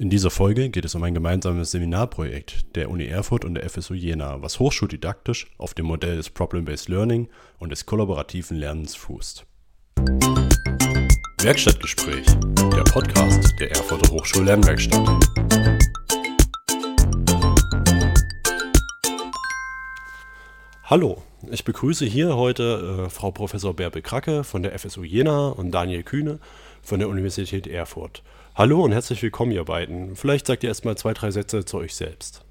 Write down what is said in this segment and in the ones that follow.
In dieser Folge geht es um ein gemeinsames Seminarprojekt der Uni Erfurt und der FSU Jena, was hochschuldidaktisch auf dem Modell des Problem-Based Learning und des kollaborativen Lernens fußt. Werkstattgespräch, der Podcast der Erfurter Hochschullernwerkstatt. Hallo, ich begrüße hier heute äh, Frau Professor Bärbe Kracke von der FSU Jena und Daniel Kühne von der Universität Erfurt. Hallo und herzlich willkommen, ihr beiden. Vielleicht sagt ihr erstmal zwei, drei Sätze zu euch selbst.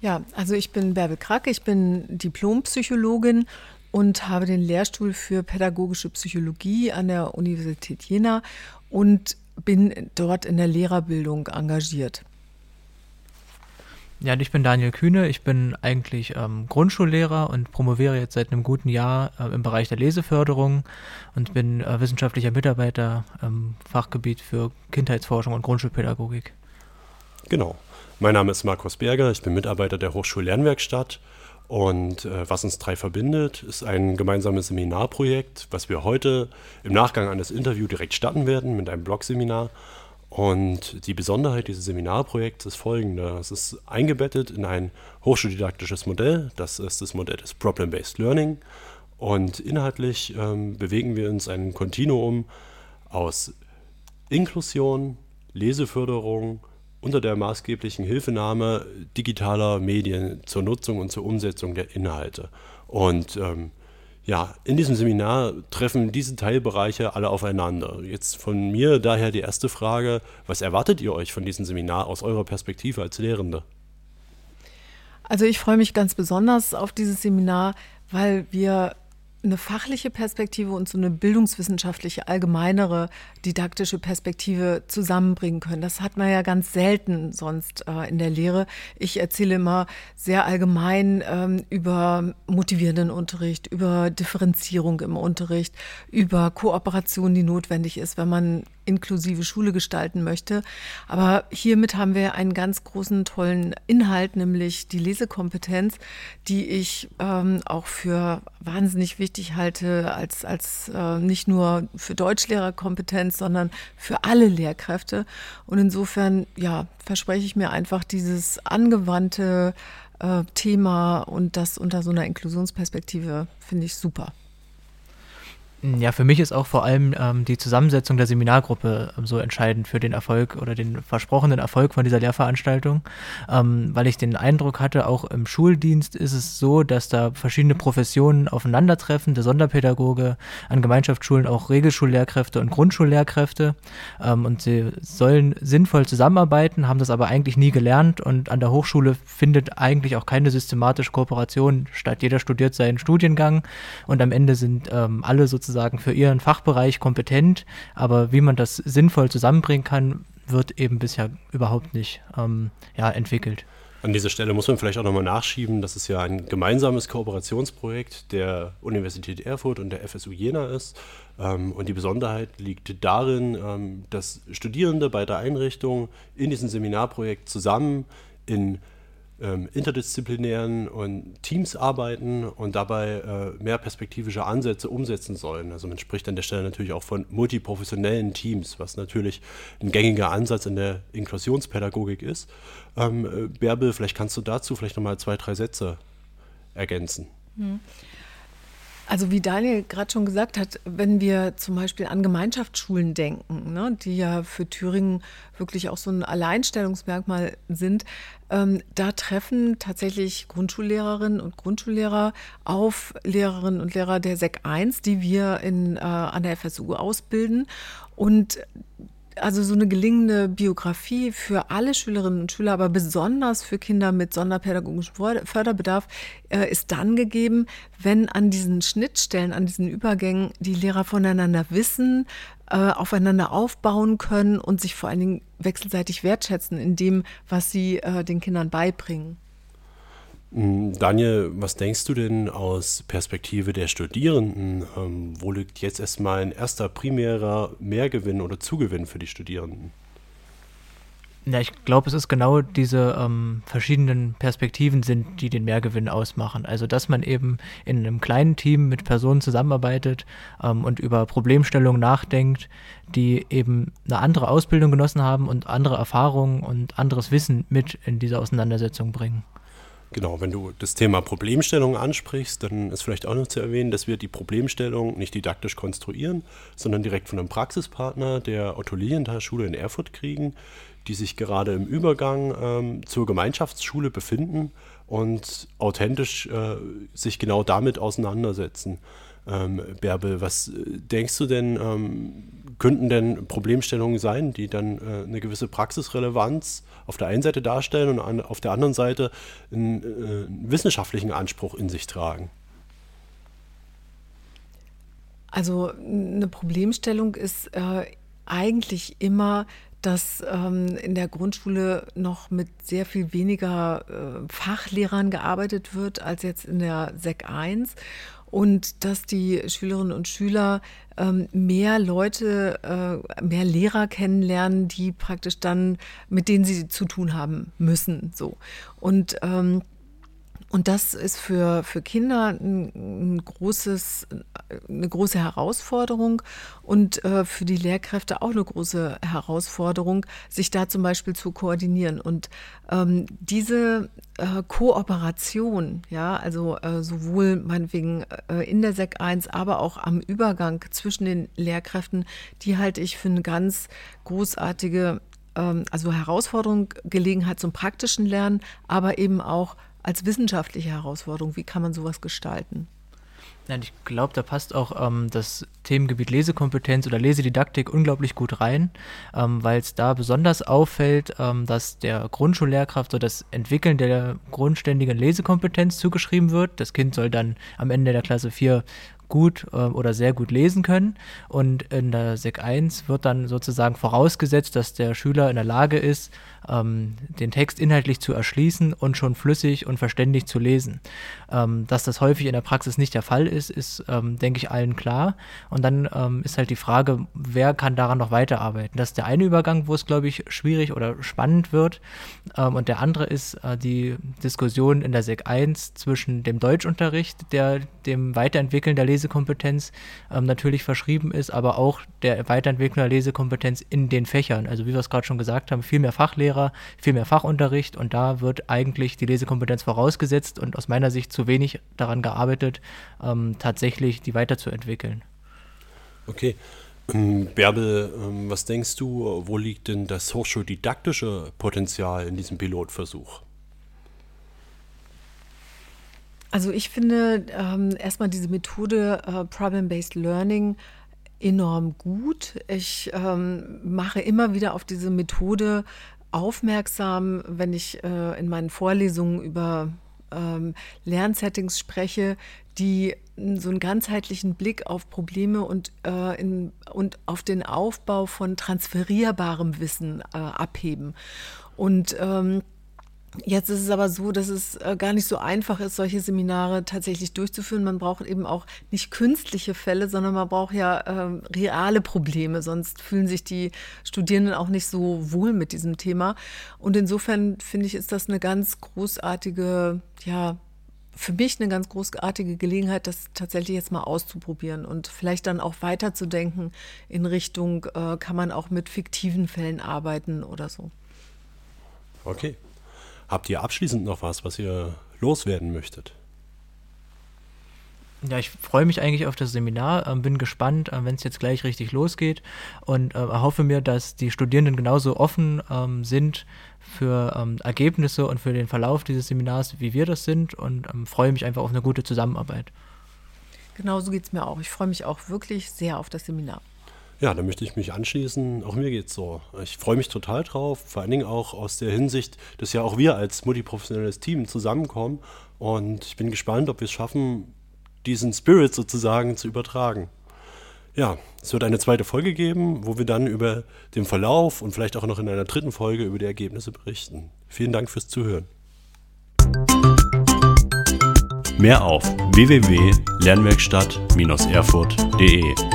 Ja, also ich bin Bärbel Krack, ich bin Diplompsychologin und habe den Lehrstuhl für pädagogische Psychologie an der Universität Jena und bin dort in der Lehrerbildung engagiert. Ja, ich bin Daniel Kühne. Ich bin eigentlich ähm, Grundschullehrer und promoviere jetzt seit einem guten Jahr äh, im Bereich der Leseförderung und bin äh, wissenschaftlicher Mitarbeiter im Fachgebiet für Kindheitsforschung und Grundschulpädagogik. Genau. Mein Name ist Markus Berger. Ich bin Mitarbeiter der Hochschullernwerkstatt. Und äh, was uns drei verbindet, ist ein gemeinsames Seminarprojekt, was wir heute im Nachgang an das Interview direkt starten werden mit einem Blogseminar. Und die Besonderheit dieses Seminarprojekts ist folgende. Es ist eingebettet in ein hochschuldidaktisches Modell. Das ist das Modell des Problem-Based Learning. Und inhaltlich ähm, bewegen wir uns ein Kontinuum aus Inklusion, Leseförderung unter der maßgeblichen Hilfenahme digitaler Medien zur Nutzung und zur Umsetzung der Inhalte. Und ähm, ja, in diesem Seminar treffen diese Teilbereiche alle aufeinander. Jetzt von mir daher die erste Frage, was erwartet ihr euch von diesem Seminar aus eurer Perspektive als Lehrende? Also ich freue mich ganz besonders auf dieses Seminar, weil wir eine fachliche Perspektive und so eine bildungswissenschaftliche, allgemeinere didaktische Perspektive zusammenbringen können. Das hat man ja ganz selten sonst äh, in der Lehre. Ich erzähle immer sehr allgemein ähm, über motivierenden Unterricht, über Differenzierung im Unterricht, über Kooperation, die notwendig ist, wenn man inklusive Schule gestalten möchte. Aber hiermit haben wir einen ganz großen, tollen Inhalt, nämlich die Lesekompetenz, die ich ähm, auch für wahnsinnig wichtig halte, als, als äh, nicht nur für Deutschlehrerkompetenz, sondern für alle Lehrkräfte. Und insofern, ja, verspreche ich mir einfach dieses angewandte äh, Thema und das unter so einer Inklusionsperspektive finde ich super. Ja, für mich ist auch vor allem ähm, die Zusammensetzung der Seminargruppe ähm, so entscheidend für den Erfolg oder den versprochenen Erfolg von dieser Lehrveranstaltung, ähm, weil ich den Eindruck hatte, auch im Schuldienst ist es so, dass da verschiedene Professionen aufeinandertreffen, der Sonderpädagoge, an Gemeinschaftsschulen auch Regelschullehrkräfte und Grundschullehrkräfte. Ähm, und sie sollen sinnvoll zusammenarbeiten, haben das aber eigentlich nie gelernt. Und an der Hochschule findet eigentlich auch keine systematische Kooperation statt. Jeder studiert seinen Studiengang und am Ende sind ähm, alle sozusagen sozusagen für ihren Fachbereich kompetent, aber wie man das sinnvoll zusammenbringen kann, wird eben bisher überhaupt nicht ähm, ja, entwickelt. An dieser Stelle muss man vielleicht auch nochmal nachschieben, dass es ja ein gemeinsames Kooperationsprojekt der Universität Erfurt und der FSU Jena ist. Ähm, und die Besonderheit liegt darin, ähm, dass Studierende bei der Einrichtung in diesem Seminarprojekt zusammen in ähm, interdisziplinären und Teams arbeiten und dabei äh, mehr perspektivische Ansätze umsetzen sollen. Also man spricht an der Stelle natürlich auch von multiprofessionellen Teams, was natürlich ein gängiger Ansatz in der Inklusionspädagogik ist. Ähm, äh, Bärbel, vielleicht kannst du dazu vielleicht nochmal zwei, drei Sätze ergänzen. Hm. Also wie Daniel gerade schon gesagt hat, wenn wir zum Beispiel an Gemeinschaftsschulen denken, ne, die ja für Thüringen wirklich auch so ein Alleinstellungsmerkmal sind, ähm, da treffen tatsächlich Grundschullehrerinnen und Grundschullehrer auf Lehrerinnen und Lehrer der SEC 1, die wir in, äh, an der FSU ausbilden. Und also so eine gelingende Biografie für alle Schülerinnen und Schüler, aber besonders für Kinder mit sonderpädagogischem Förderbedarf äh, ist dann gegeben, wenn an diesen Schnittstellen, an diesen Übergängen die Lehrer voneinander wissen, äh, aufeinander aufbauen können und sich vor allen Dingen wechselseitig wertschätzen in dem, was sie äh, den Kindern beibringen. Mm, Daniel, was denkst du denn aus Perspektive der Studierenden? Ähm, wo liegt jetzt erstmal ein erster primärer Mehrgewinn oder Zugewinn für die Studierenden? Ja, ich glaube, es ist genau diese ähm, verschiedenen Perspektiven sind, die den Mehrgewinn ausmachen. Also, dass man eben in einem kleinen Team mit Personen zusammenarbeitet ähm, und über Problemstellungen nachdenkt, die eben eine andere Ausbildung genossen haben und andere Erfahrungen und anderes Wissen mit in diese Auseinandersetzung bringen. Genau, wenn du das Thema Problemstellung ansprichst, dann ist vielleicht auch noch zu erwähnen, dass wir die Problemstellung nicht didaktisch konstruieren, sondern direkt von einem Praxispartner der Otto Lilienthal Schule in Erfurt kriegen, die sich gerade im Übergang ähm, zur Gemeinschaftsschule befinden und authentisch äh, sich genau damit auseinandersetzen. Ähm, Bärbel, was äh, denkst du denn, ähm, könnten denn Problemstellungen sein, die dann äh, eine gewisse Praxisrelevanz auf der einen Seite darstellen und an, auf der anderen Seite einen, äh, wissenschaftlichen Anspruch in sich tragen? Also eine Problemstellung ist äh, eigentlich immer, dass ähm, in der Grundschule noch mit sehr viel weniger äh, Fachlehrern gearbeitet wird als jetzt in der SEC 1 und dass die Schülerinnen und Schüler ähm, mehr Leute, äh, mehr Lehrer kennenlernen, die praktisch dann, mit denen sie zu tun haben müssen. So. Und ähm, und das ist für, für Kinder ein, ein großes, eine große Herausforderung und äh, für die Lehrkräfte auch eine große Herausforderung, sich da zum Beispiel zu koordinieren. Und ähm, diese äh, Kooperation, ja, also äh, sowohl meinetwegen äh, in der SEC 1, aber auch am Übergang zwischen den Lehrkräften, die halte ich für eine ganz großartige ähm, also Herausforderung, Gelegenheit zum praktischen Lernen, aber eben auch als wissenschaftliche Herausforderung. Wie kann man sowas gestalten? Ja, ich glaube, da passt auch ähm, das Themengebiet Lesekompetenz oder Lesedidaktik unglaublich gut rein, ähm, weil es da besonders auffällt, ähm, dass der Grundschullehrkraft so das Entwickeln der grundständigen Lesekompetenz zugeschrieben wird. Das Kind soll dann am Ende der Klasse 4 gut äh, oder sehr gut lesen können. Und in der Sek 1 wird dann sozusagen vorausgesetzt, dass der Schüler in der Lage ist, ähm, den Text inhaltlich zu erschließen und schon flüssig und verständlich zu lesen. Ähm, dass das häufig in der Praxis nicht der Fall ist, ist, ähm, denke ich, allen klar. Und dann ähm, ist halt die Frage, wer kann daran noch weiterarbeiten? Das ist der eine Übergang, wo es, glaube ich, schwierig oder spannend wird. Ähm, und der andere ist äh, die Diskussion in der Sek 1 zwischen dem Deutschunterricht, der dem Weiterentwickeln der Lesekompetenz ähm, natürlich verschrieben ist, aber auch der Weiterentwicklung der Lesekompetenz in den Fächern. Also wie wir es gerade schon gesagt haben, viel mehr Fachlehrer Lehrer, viel mehr Fachunterricht und da wird eigentlich die Lesekompetenz vorausgesetzt und aus meiner Sicht zu wenig daran gearbeitet, ähm, tatsächlich die weiterzuentwickeln. Okay. Ähm, Bärbel, ähm, was denkst du, wo liegt denn das hochschuldidaktische Potenzial in diesem Pilotversuch? Also ich finde ähm, erstmal diese Methode äh, Problem-Based Learning enorm gut. Ich ähm, mache immer wieder auf diese Methode aufmerksam, wenn ich äh, in meinen Vorlesungen über ähm, Lernsettings spreche, die so einen ganzheitlichen Blick auf Probleme und, äh, in, und auf den Aufbau von transferierbarem Wissen äh, abheben. Und ähm, Jetzt ist es aber so, dass es äh, gar nicht so einfach ist, solche Seminare tatsächlich durchzuführen. Man braucht eben auch nicht künstliche Fälle, sondern man braucht ja äh, reale Probleme. Sonst fühlen sich die Studierenden auch nicht so wohl mit diesem Thema. Und insofern finde ich, ist das eine ganz großartige, ja, für mich eine ganz großartige Gelegenheit, das tatsächlich jetzt mal auszuprobieren und vielleicht dann auch weiterzudenken in Richtung, äh, kann man auch mit fiktiven Fällen arbeiten oder so. Okay. Habt ihr abschließend noch was, was ihr loswerden möchtet? Ja, ich freue mich eigentlich auf das Seminar, äh, bin gespannt, äh, wenn es jetzt gleich richtig losgeht und äh, erhoffe mir, dass die Studierenden genauso offen ähm, sind für ähm, Ergebnisse und für den Verlauf dieses Seminars, wie wir das sind und ähm, freue mich einfach auf eine gute Zusammenarbeit. Genauso geht es mir auch. Ich freue mich auch wirklich sehr auf das Seminar. Ja, da möchte ich mich anschließen. Auch mir geht es so. Ich freue mich total drauf, vor allen Dingen auch aus der Hinsicht, dass ja auch wir als multiprofessionelles Team zusammenkommen. Und ich bin gespannt, ob wir es schaffen, diesen Spirit sozusagen zu übertragen. Ja, es wird eine zweite Folge geben, wo wir dann über den Verlauf und vielleicht auch noch in einer dritten Folge über die Ergebnisse berichten. Vielen Dank fürs Zuhören. Mehr auf www.lernwerkstatt-erfurt.de